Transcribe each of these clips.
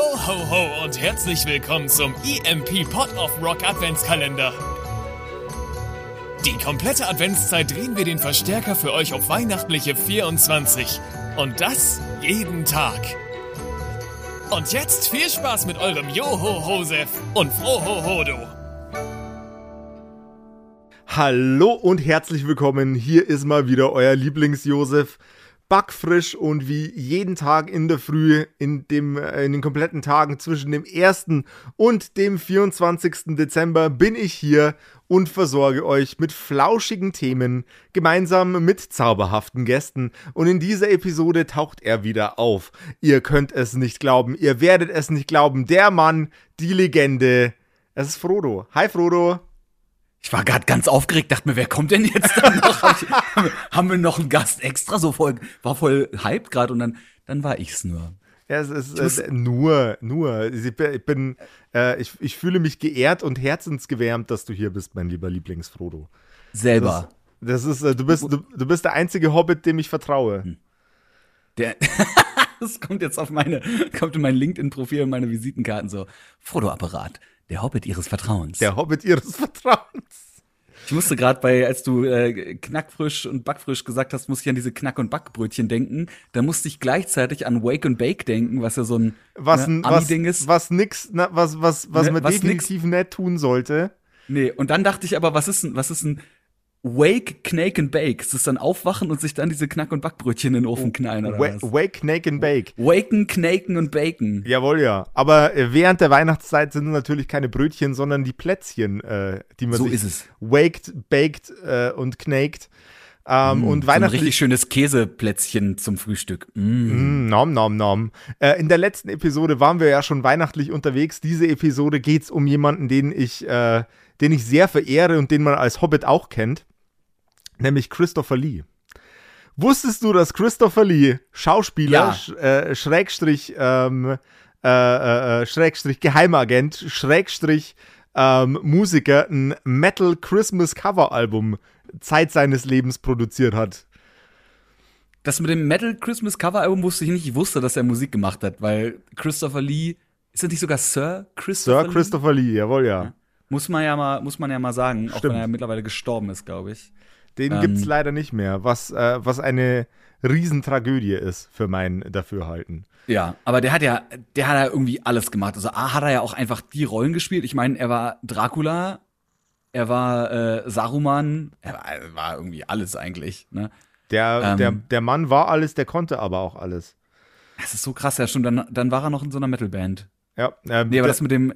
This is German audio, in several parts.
Ho, ho, ho und herzlich willkommen zum EMP Pot of Rock Adventskalender. Die komplette Adventszeit drehen wir den Verstärker für euch auf weihnachtliche 24. Und das jeden Tag. Und jetzt viel Spaß mit eurem Joho Hosef und Froho Hodo. Hallo und herzlich willkommen. Hier ist mal wieder euer Lieblings-Josef. Backfrisch und wie jeden Tag in der Früh, in, dem, äh, in den kompletten Tagen zwischen dem 1. und dem 24. Dezember bin ich hier und versorge euch mit flauschigen Themen, gemeinsam mit zauberhaften Gästen. Und in dieser Episode taucht er wieder auf. Ihr könnt es nicht glauben, ihr werdet es nicht glauben. Der Mann, die Legende. Es ist Frodo. Hi Frodo. Ich war gerade ganz aufgeregt, dachte mir, wer kommt denn jetzt dann noch? Haben wir noch einen Gast extra? So voll, war voll hyped gerade und dann, dann war ich's nur. Ja, es ist äh, nur, nur. Ich bin, äh, ich, ich fühle mich geehrt und herzensgewärmt, dass du hier bist, mein lieber Lieblingsfrodo. Selber. Das, das ist, äh, du bist, du, du bist der einzige Hobbit, dem ich vertraue. Hm. Der, das kommt jetzt auf meine, kommt in mein LinkedIn-Profil und meine Visitenkarten so. Frodo-Apparat. Der Hobbit ihres Vertrauens. Der Hobbit ihres Vertrauens. Ich musste gerade bei, als du äh, knackfrisch und backfrisch gesagt hast, musste ich an diese Knack- und Backbrötchen denken. Da musste ich gleichzeitig an Wake and Bake denken, was ja so ein was, ne, Ami-Ding ist. Was nix, na, was, was, was ne, man was definitiv nix. nicht tun sollte. Nee, und dann dachte ich aber, was ist ein, was ist ein Wake, Knake and Bake. Es ist dann aufwachen und sich dann diese Knack- und Backbrötchen in den Ofen knallen oder Wa was? Wake, Knake and Bake. Waken, Knaken und Bacon. Jawohl, ja. Aber äh, während der Weihnachtszeit sind es natürlich keine Brötchen, sondern die Plätzchen, äh, die man so sich ist es. waked, baked äh, und knaked. Ähm, mm, und so ein richtig schönes Käseplätzchen zum Frühstück. Mm. Mm, nom, nom, nom. Äh, in der letzten Episode waren wir ja schon weihnachtlich unterwegs. Diese Episode geht es um jemanden, den ich, äh, den ich sehr verehre und den man als Hobbit auch kennt nämlich Christopher Lee. Wusstest du, dass Christopher Lee Schauspieler, ja. sch, äh, Schrägstrich, ähm, äh, äh, äh, Schrägstrich Geheimagent, Schrägstrich ähm, Musiker ein Metal Christmas Cover Album Zeit seines Lebens produziert hat? Das mit dem Metal Christmas Cover Album wusste ich nicht. Ich wusste, dass er Musik gemacht hat, weil Christopher Lee, ist er nicht sogar Sir Christopher Sir Lee? Christopher Lee, jawohl, ja. ja. Muss man ja mal, muss man ja mal sagen, Stimmt. auch wenn er mittlerweile gestorben ist, glaube ich. Den ähm, gibt es leider nicht mehr, was, äh, was eine Riesentragödie ist für mein Dafürhalten. Ja, aber der hat ja, der hat ja irgendwie alles gemacht. Also A hat er ja auch einfach die Rollen gespielt. Ich meine, er war Dracula, er war äh, Saruman, er war, er war, irgendwie alles eigentlich. Ne? Der, ähm, der, der Mann war alles, der konnte aber auch alles. Das ist so krass, ja schon. Dann, dann war er noch in so einer Metalband. Ja. Äh, nee, aber das mit dem,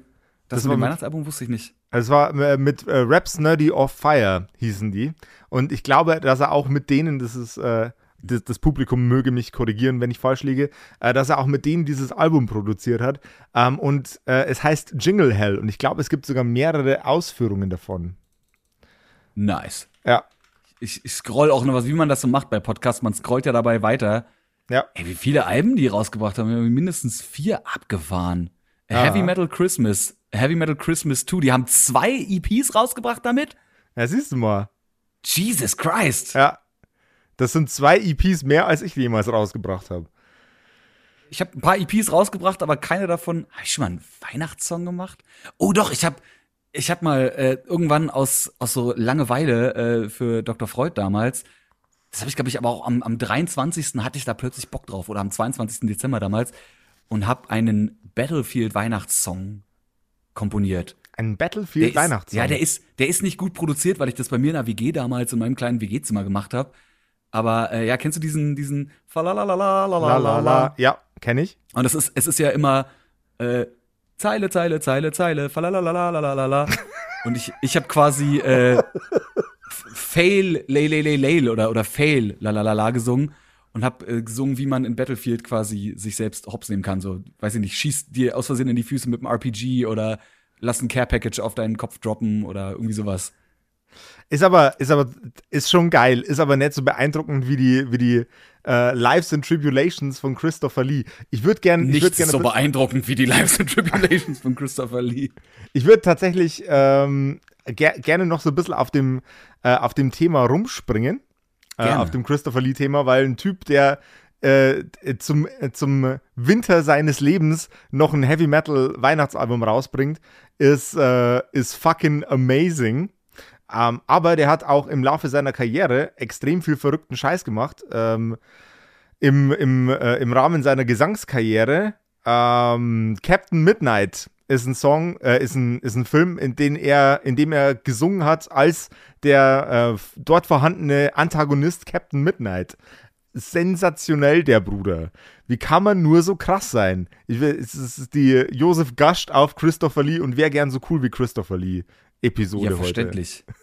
das, das mit dem Weihnachtsalbum wusste ich nicht. Es war äh, mit äh, Raps Nerdy of Fire hießen die. Und ich glaube, dass er auch mit denen, das ist, äh, das, das, Publikum möge mich korrigieren, wenn ich falsch liege, äh, dass er auch mit denen dieses Album produziert hat. Ähm, und äh, es heißt Jingle Hell. Und ich glaube, es gibt sogar mehrere Ausführungen davon. Nice. Ja. Ich, ich scroll auch noch was, wie man das so macht bei Podcasts. Man scrollt ja dabei weiter. Ja. Ey, wie viele Alben die rausgebracht haben. Wir haben mindestens vier abgefahren. Aha. Heavy Metal Christmas, Heavy Metal Christmas 2, die haben zwei EPs rausgebracht damit? Ja, siehst du mal. Jesus Christ. Ja. Das sind zwei EPs mehr, als ich jemals rausgebracht habe. Ich habe ein paar EPs rausgebracht, aber keine davon. Habe ich schon mal einen Weihnachtssong gemacht? Oh doch, ich habe ich hab mal äh, irgendwann aus, aus so Langeweile äh, für Dr. Freud damals, das habe ich, glaube ich, aber auch am, am 23. hatte ich da plötzlich Bock drauf oder am 22. Dezember damals und habe einen Battlefield-Weihnachtssong komponiert. Ein Battlefield der Weihnachtssong. Ist, ja, der ist, der ist nicht gut produziert, weil ich das bei mir in der WG damals in meinem kleinen WG-Zimmer gemacht habe. Aber äh, ja, kennst du diesen, diesen Falalalalala? Ja, kenne ich. Und es ist, es ist ja immer äh, Zeile, Zeile, Zeile, Zeile, Falalalalalala. Und ich, ich habe quasi äh, Fail, Lay, Lay, Lay, Lay oder, oder Fail, la la la la gesungen und habe äh, gesungen, wie man in Battlefield quasi sich selbst hops nehmen kann. So, weiß ich nicht, schieß dir aus Versehen in die Füße mit einem RPG oder lass ein Care Package auf deinen Kopf droppen oder irgendwie sowas. Ist aber, ist aber, ist schon geil, ist aber nicht so beeindruckend wie die, wie die äh, Lives and Tribulations von Christopher Lee. Ich würde gerne, nicht würd gerne so beeindruckend wie die Lives and Tribulations von Christopher Lee. Ich würde tatsächlich ähm, ger gerne noch so ein bisschen auf dem, äh, auf dem Thema rumspringen äh, auf dem Christopher Lee-Thema, weil ein Typ, der äh, zum, äh, zum Winter seines Lebens noch ein Heavy Metal Weihnachtsalbum rausbringt, ist, äh, ist fucking amazing. Ähm, aber der hat auch im Laufe seiner Karriere extrem viel verrückten Scheiß gemacht. Ähm, im, im, äh, Im Rahmen seiner Gesangskarriere. Ähm, Captain Midnight ist ein Song, äh, ist, ein, ist ein Film, in, den er, in dem er gesungen hat als der äh, dort vorhandene Antagonist Captain Midnight. Sensationell, der Bruder. Wie kann man nur so krass sein? Ich will, es ist die Josef Gascht auf Christopher Lee und wer gern so cool wie Christopher Lee Episode ja, verständlich. Heute.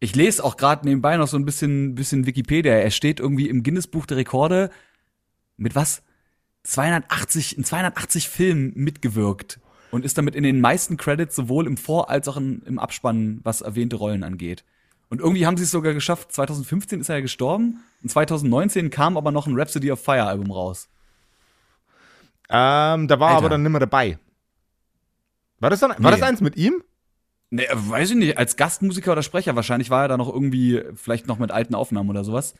Ich lese auch gerade nebenbei noch so ein bisschen, bisschen Wikipedia. Er steht irgendwie im Guinness-Buch der Rekorde mit was? 280, in 280 Filmen mitgewirkt und ist damit in den meisten Credits sowohl im Vor- als auch in, im Abspann, was erwähnte Rollen angeht. Und irgendwie haben sie es sogar geschafft. 2015 ist er ja gestorben und 2019 kam aber noch ein Rhapsody of Fire Album raus. Ähm, da war Alter. aber dann nimmer dabei. War das dann, war nee. das eins mit ihm? Nee, weiß ich nicht, als Gastmusiker oder Sprecher wahrscheinlich war er da noch irgendwie, vielleicht noch mit alten Aufnahmen oder sowas.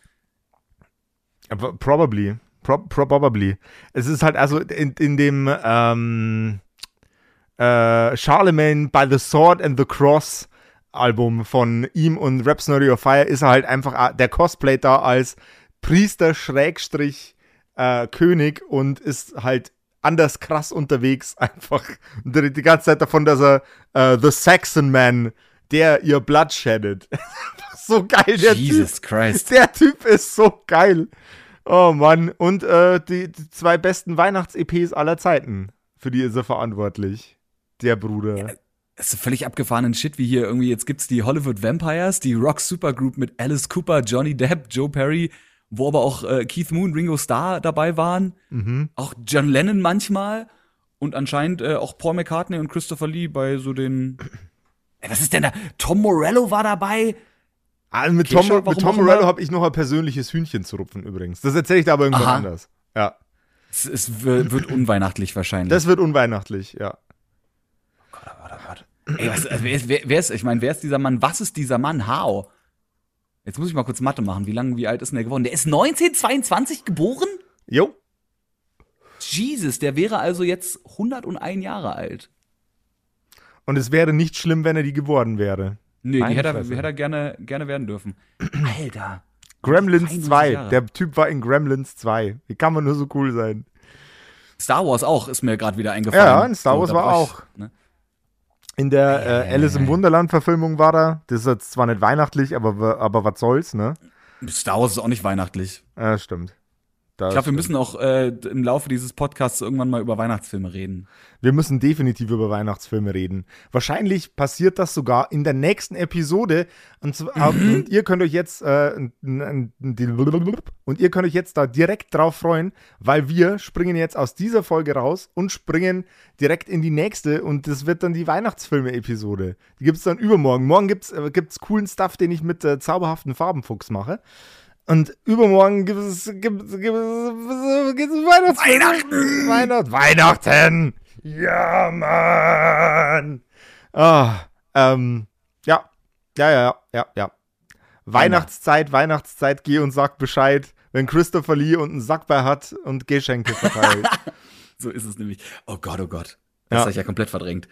Probably. Pro probably. Es ist halt also in, in dem ähm, äh, Charlemagne by the Sword and the Cross Album von ihm und Raps Nerdy of Fire ist er halt einfach äh, der Cosplay da als Priester Schrägstrich äh, König und ist halt anders krass unterwegs einfach. Und die, die ganze Zeit davon, dass er äh, The Saxon Man, der ihr Blood sheddet. so geil, der Jesus Typ. Christ. Der Typ ist so geil. Oh Mann. Und äh, die, die zwei besten Weihnachts-EPs aller Zeiten. Für die ist er verantwortlich der Bruder. Ja, das ist völlig abgefahrenen Shit, wie hier irgendwie, jetzt gibt's die Hollywood Vampires, die Rock Supergroup mit Alice Cooper, Johnny Depp, Joe Perry, wo aber auch äh, Keith Moon, Ringo Starr dabei waren, mhm. auch John Lennon manchmal und anscheinend äh, auch Paul McCartney und Christopher Lee bei so den Ey, was ist denn da? Tom Morello war dabei. Also mit Kesha, Tom, mit Tom Morello habe ich noch ein persönliches Hühnchen zu rupfen übrigens. Das erzähle ich da aber irgendwann Aha. anders. Ja. Es, es wird unweihnachtlich wahrscheinlich. Das wird unweihnachtlich, ja. Ey, was, also wer, wer, wer ist, ich meine, wer ist dieser Mann? Was ist dieser Mann? How? Jetzt muss ich mal kurz Mathe machen. Wie lange, wie alt ist denn der geworden? Der ist 1922 geboren? Jo. Jesus, der wäre also jetzt 101 Jahre alt. Und es wäre nicht schlimm, wenn er die geworden wäre. Nee, die hätte er, hätte er gerne, gerne werden dürfen. Alter. Gremlins 2. Der Typ war in Gremlins 2. Wie kann man nur so cool sein? Star Wars auch, ist mir gerade wieder eingefallen. Ja, in Star Wars so, war auch. ne? In der äh, Alice im Wunderland-Verfilmung war er. Das ist jetzt zwar nicht weihnachtlich, aber, aber was soll's, ne? Star Wars ist auch nicht weihnachtlich. Ja, stimmt. Das ich glaube, wir müssen auch äh, im Laufe dieses Podcasts irgendwann mal über Weihnachtsfilme reden. Wir müssen definitiv über Weihnachtsfilme reden. Wahrscheinlich passiert das sogar in der nächsten Episode. Und, mhm. und ihr könnt euch jetzt äh, und ihr könnt euch jetzt da direkt drauf freuen, weil wir springen jetzt aus dieser Folge raus und springen direkt in die nächste und das wird dann die Weihnachtsfilme-Episode. Die gibt es dann übermorgen. Morgen gibt es äh, gibt's coolen Stuff, den ich mit äh, zauberhaften Farbenfuchs mache. Und übermorgen gibt es, gibt, gibt, gibt es Weihnachts Weihnachten! Weihnachten! Weihnachten! Ja, Mann! Ah, ähm, ja. Ja, ja, ja, ja. Weihnachtszeit, Weihnachtszeit, geh und sag Bescheid, wenn Christopher Lee und einen Sack bei hat und Geschenke verteilt. so ist es nämlich. Oh Gott, oh Gott. Das ja. habe ich ja komplett verdrängt.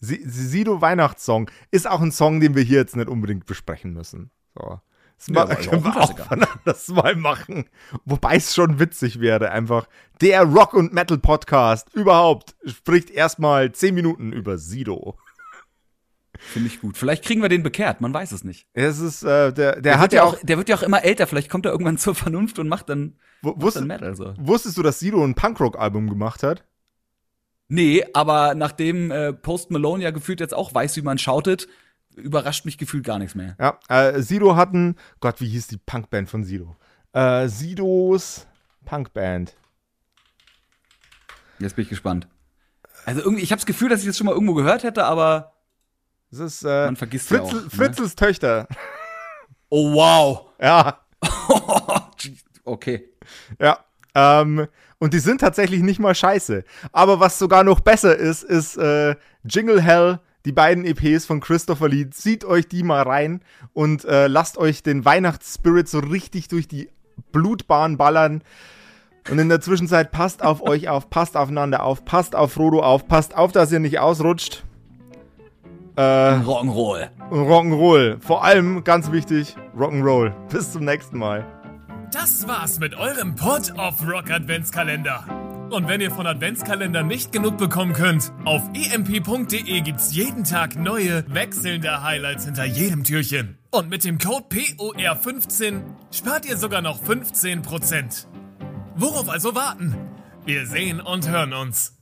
Sido Weihnachtssong ist auch ein Song, den wir hier jetzt nicht unbedingt besprechen müssen. So. Das ja, mal, können wir auch das mal machen. Wobei es schon witzig wäre, einfach. Der Rock- und Metal-Podcast überhaupt spricht erstmal 10 Minuten über Sido. Finde ich gut. Vielleicht kriegen wir den bekehrt, man weiß es nicht. Es ist, äh, der, der, der hat ja auch, Der wird ja auch immer älter, vielleicht kommt er irgendwann zur Vernunft und macht dann, macht wusst, dann Metal. So. Wusstest du, dass Sido ein Punkrock-Album gemacht hat? Nee, aber nachdem äh, Post Malone ja gefühlt jetzt auch weiß, wie man schautet, überrascht mich gefühlt gar nichts mehr. Ja, äh, Sido hatten, Gott, wie hieß die Punkband von Sido? Äh, Sidos Punkband. Jetzt bin ich gespannt. Also irgendwie, ich habe das Gefühl, dass ich das schon mal irgendwo gehört hätte, aber das ist, äh, man vergisst Fritz, ja auch, ne? Fritzels Töchter. Oh wow. Ja. okay. Ja. Ähm, und die sind tatsächlich nicht mal scheiße. Aber was sogar noch besser ist, ist äh, Jingle Hell die beiden EPs von Christopher Lee. Zieht euch die mal rein und äh, lasst euch den Weihnachtsspirit so richtig durch die Blutbahn ballern. Und in der Zwischenzeit passt auf euch auf, passt aufeinander auf, passt auf Frodo auf, passt auf, dass ihr nicht ausrutscht. Äh, Rock'n'Roll. Rock'n'Roll. Vor allem, ganz wichtig, Rock'n'Roll. Bis zum nächsten Mal. Das war's mit eurem Pod of Rock Adventskalender. Und wenn ihr von Adventskalendern nicht genug bekommen könnt, auf emp.de gibt's jeden Tag neue, wechselnde Highlights hinter jedem Türchen. Und mit dem Code POR15 spart ihr sogar noch 15%. Worauf also warten? Wir sehen und hören uns.